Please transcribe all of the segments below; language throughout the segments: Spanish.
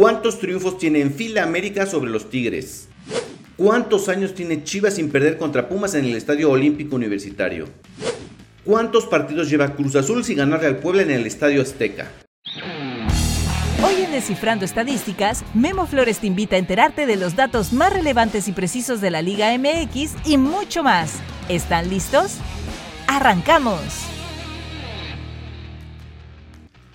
¿Cuántos triunfos tiene en fila América sobre los Tigres? ¿Cuántos años tiene Chivas sin perder contra Pumas en el Estadio Olímpico Universitario? ¿Cuántos partidos lleva Cruz Azul sin ganarle al Puebla en el Estadio Azteca? Hoy en Descifrando Estadísticas, Memo Flores te invita a enterarte de los datos más relevantes y precisos de la Liga MX y mucho más. ¿Están listos? ¡Arrancamos!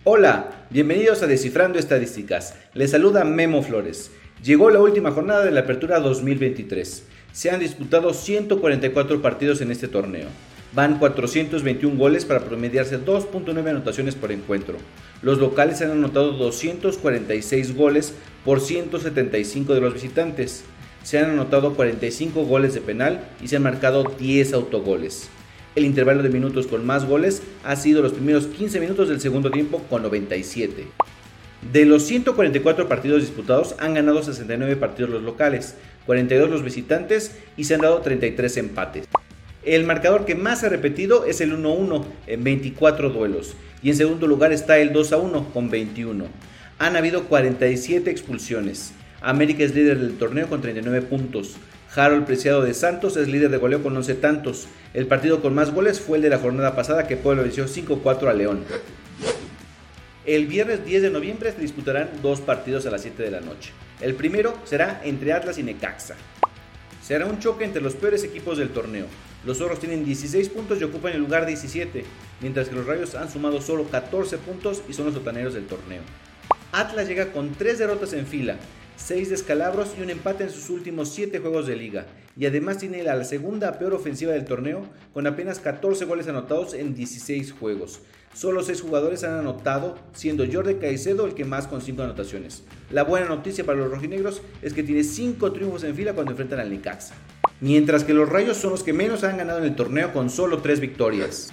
Hola, bienvenidos a Descifrando Estadísticas. Les saluda Memo Flores. Llegó la última jornada de la Apertura 2023. Se han disputado 144 partidos en este torneo. Van 421 goles para promediarse 2.9 anotaciones por encuentro. Los locales han anotado 246 goles por 175 de los visitantes. Se han anotado 45 goles de penal y se han marcado 10 autogoles. El intervalo de minutos con más goles ha sido los primeros 15 minutos del segundo tiempo con 97. De los 144 partidos disputados han ganado 69 partidos los locales, 42 los visitantes y se han dado 33 empates. El marcador que más ha repetido es el 1-1 en 24 duelos y en segundo lugar está el 2-1 con 21. Han habido 47 expulsiones. América es líder del torneo con 39 puntos. Harold Preciado de Santos es líder de goleo con 11 tantos. El partido con más goles fue el de la jornada pasada que Pueblo venció 5-4 a León. El viernes 10 de noviembre se disputarán dos partidos a las 7 de la noche. El primero será entre Atlas y Necaxa. Será un choque entre los peores equipos del torneo. Los zorros tienen 16 puntos y ocupan el lugar 17, mientras que los rayos han sumado solo 14 puntos y son los sotaneros del torneo. Atlas llega con 3 derrotas en fila, 6 descalabros y un empate en sus últimos 7 juegos de liga, y además tiene la segunda peor ofensiva del torneo, con apenas 14 goles anotados en 16 juegos. Solo 6 jugadores han anotado, siendo Jordi Caicedo el que más con 5 anotaciones. La buena noticia para los rojinegros es que tiene 5 triunfos en fila cuando enfrentan al Necaxa mientras que los Rayos son los que menos han ganado en el torneo con solo 3 victorias.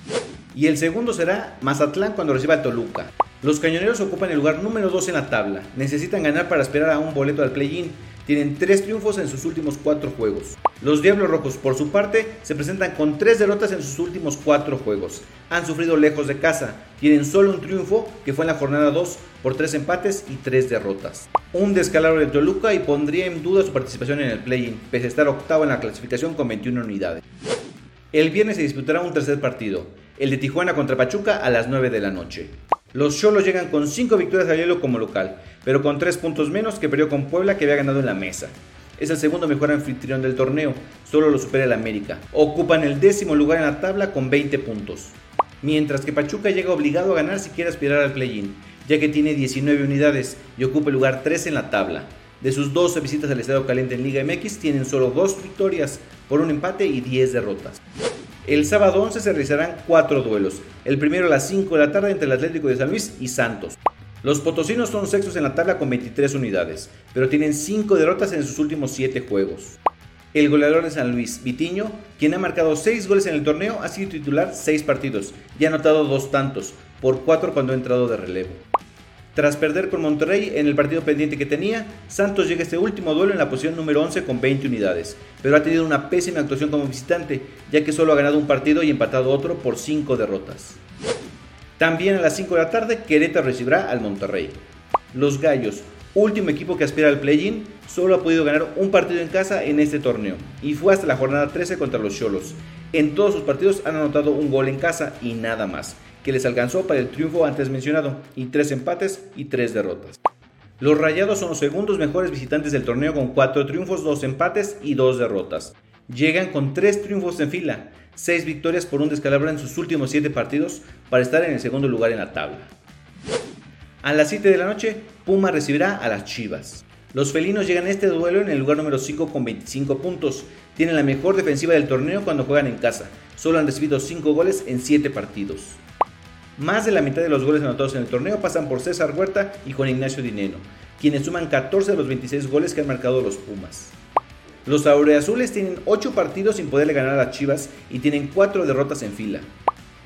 Y el segundo será Mazatlán cuando reciba a Toluca. Los cañoneros ocupan el lugar número 2 en la tabla. Necesitan ganar para esperar a un boleto al play-in. Tienen 3 triunfos en sus últimos 4 juegos. Los Diablos Rojos, por su parte, se presentan con 3 derrotas en sus últimos 4 juegos. Han sufrido lejos de casa. Tienen solo un triunfo, que fue en la jornada 2, por 3 empates y 3 derrotas un descalabro de Toluca y pondría en duda su participación en el play-in, pese a estar octavo en la clasificación con 21 unidades. El viernes se disputará un tercer partido, el de Tijuana contra Pachuca a las 9 de la noche. Los Cholos llegan con 5 victorias al hielo como local, pero con 3 puntos menos que perdió con Puebla que había ganado en la mesa. Es el segundo mejor anfitrión del torneo, solo lo supera el América. Ocupan el décimo lugar en la tabla con 20 puntos. Mientras que Pachuca llega obligado a ganar si quiere aspirar al play-in, ya que tiene 19 unidades y ocupa el lugar 3 en la tabla. De sus 12 visitas al Estadio Caliente en Liga MX, tienen solo 2 victorias por un empate y 10 derrotas. El sábado 11 se realizarán 4 duelos, el primero a las 5 de la tarde entre el Atlético de San Luis y Santos. Los potosinos son sextos en la tabla con 23 unidades, pero tienen 5 derrotas en sus últimos 7 juegos. El goleador de San Luis, Vitiño, quien ha marcado 6 goles en el torneo, ha sido titular 6 partidos y ha anotado 2 tantos, por 4 cuando ha entrado de relevo. Tras perder con Monterrey en el partido pendiente que tenía, Santos llega a este último duelo en la posición número 11 con 20 unidades, pero ha tenido una pésima actuación como visitante, ya que solo ha ganado un partido y empatado otro por 5 derrotas. También a las 5 de la tarde, Querétaro recibirá al Monterrey. Los Gallos, último equipo que aspira al play-in, solo ha podido ganar un partido en casa en este torneo, y fue hasta la jornada 13 contra los Cholos. En todos sus partidos han anotado un gol en casa y nada más que les alcanzó para el triunfo antes mencionado, y tres empates y tres derrotas. Los Rayados son los segundos mejores visitantes del torneo con cuatro triunfos, dos empates y dos derrotas. Llegan con tres triunfos en fila, seis victorias por un descalabro en sus últimos siete partidos para estar en el segundo lugar en la tabla. A las 7 de la noche, Puma recibirá a las Chivas. Los felinos llegan a este duelo en el lugar número 5 con 25 puntos. Tienen la mejor defensiva del torneo cuando juegan en casa. Solo han recibido 5 goles en 7 partidos. Más de la mitad de los goles anotados en el torneo pasan por César Huerta y Juan Ignacio Dineno, quienes suman 14 de los 26 goles que han marcado los Pumas. Los aureazules tienen 8 partidos sin poderle ganar a las Chivas y tienen 4 derrotas en fila.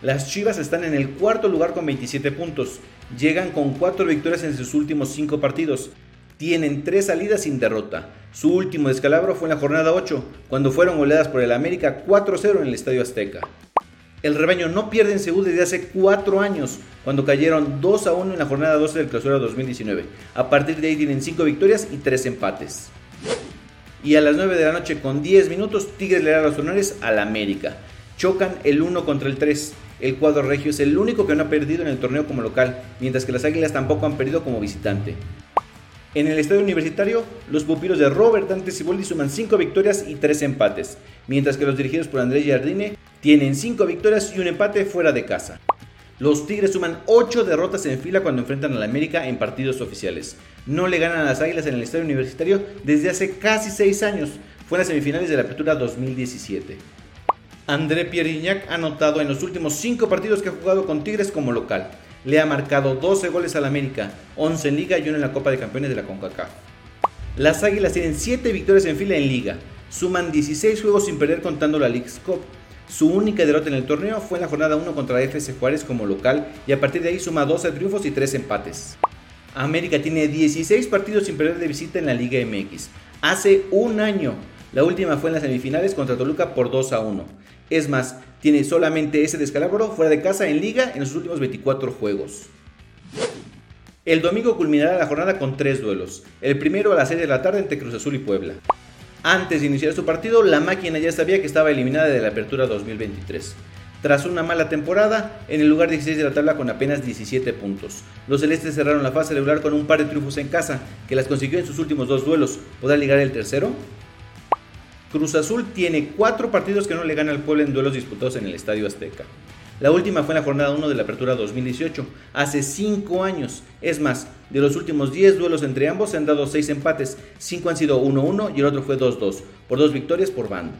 Las Chivas están en el cuarto lugar con 27 puntos, llegan con 4 victorias en sus últimos 5 partidos, tienen 3 salidas sin derrota. Su último descalabro fue en la jornada 8, cuando fueron goleadas por el América 4-0 en el Estadio Azteca. El rebaño no pierde en Seúl desde hace cuatro años, cuando cayeron 2 a 1 en la jornada 12 del clausura 2019. A partir de ahí tienen 5 victorias y 3 empates. Y a las 9 de la noche con 10 minutos, Tigres le da los honores al América. Chocan el 1 contra el 3. El cuadro regio es el único que no ha perdido en el torneo como local, mientras que las Águilas tampoco han perdido como visitante. En el estadio universitario, los pupilos de Robert Dante Ciboldi suman 5 victorias y 3 empates, mientras que los dirigidos por Andrés Jardine tienen 5 victorias y un empate fuera de casa. Los Tigres suman 8 derrotas en fila cuando enfrentan a la América en partidos oficiales. No le ganan a las Águilas en el estadio universitario desde hace casi 6 años. Fue en las semifinales de la Apertura 2017. André Pierre ha anotado en los últimos 5 partidos que ha jugado con Tigres como local le ha marcado 12 goles al América, 11 en Liga y 1 en la Copa de Campeones de la CONCACAF. Las Águilas tienen 7 victorias en fila en Liga, suman 16 juegos sin perder contando la League's Cup. Su única derrota en el torneo fue en la jornada 1 contra FC Juárez como local y a partir de ahí suma 12 triunfos y 3 empates. América tiene 16 partidos sin perder de visita en la Liga MX. Hace un año, la última fue en las semifinales contra Toluca por 2 a 1. Es más, tiene solamente ese descalabro fuera de casa en liga en los últimos 24 juegos. El domingo culminará la jornada con tres duelos. El primero a las 6 de la tarde entre Cruz Azul y Puebla. Antes de iniciar su partido, la máquina ya sabía que estaba eliminada de la apertura 2023. Tras una mala temporada, en el lugar 16 de la tabla con apenas 17 puntos. Los celestes cerraron la fase regular con un par de triunfos en casa, que las consiguió en sus últimos dos duelos. ¿Podrá ligar el tercero? Cruz Azul tiene cuatro partidos que no le gana al pueblo en duelos disputados en el Estadio Azteca. La última fue en la jornada 1 de la Apertura 2018, hace 5 años. Es más, de los últimos 10 duelos entre ambos se han dado 6 empates, 5 han sido 1-1 y el otro fue 2-2, por 2 victorias por bando.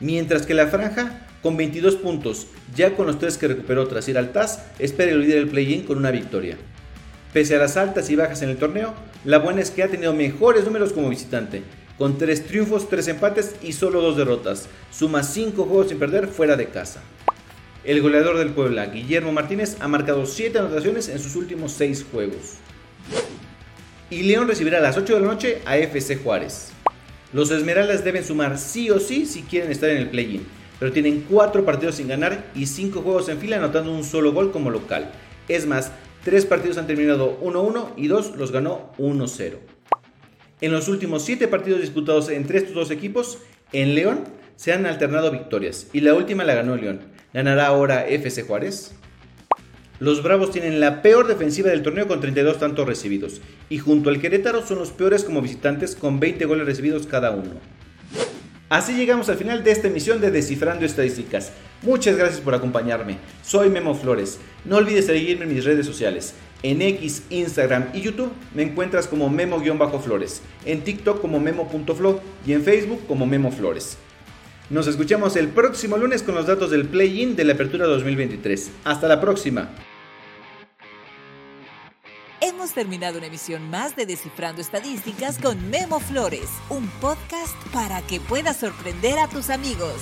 Mientras que la franja, con 22 puntos, ya con los 3 que recuperó tras ir al TAS, espera el líder del play-in con una victoria. Pese a las altas y bajas en el torneo, la buena es que ha tenido mejores números como visitante, con 3 triunfos, 3 empates y solo 2 derrotas. Suma 5 juegos sin perder fuera de casa. El goleador del Puebla, Guillermo Martínez, ha marcado 7 anotaciones en sus últimos 6 juegos. Y León recibirá a las 8 de la noche a FC Juárez. Los Esmeraldas deben sumar sí o sí si quieren estar en el play-in, pero tienen 4 partidos sin ganar y 5 juegos en fila anotando un solo gol como local. Es más, 3 partidos han terminado 1-1 y 2 los ganó 1-0. En los últimos 7 partidos disputados entre estos dos equipos, en León se han alternado victorias y la última la ganó León. ¿Ganará ahora FC Juárez? Los Bravos tienen la peor defensiva del torneo con 32 tantos recibidos y junto al Querétaro son los peores como visitantes con 20 goles recibidos cada uno. Así llegamos al final de esta emisión de Descifrando Estadísticas. Muchas gracias por acompañarme. Soy Memo Flores. No olvides seguirme en mis redes sociales. En X, Instagram y YouTube me encuentras como Memo-Flores, en TikTok como Memo.flo y en Facebook como Memo Flores. Nos escuchamos el próximo lunes con los datos del play-in de la Apertura 2023. Hasta la próxima. Hemos terminado una emisión más de Descifrando Estadísticas con Memo Flores, un podcast para que puedas sorprender a tus amigos.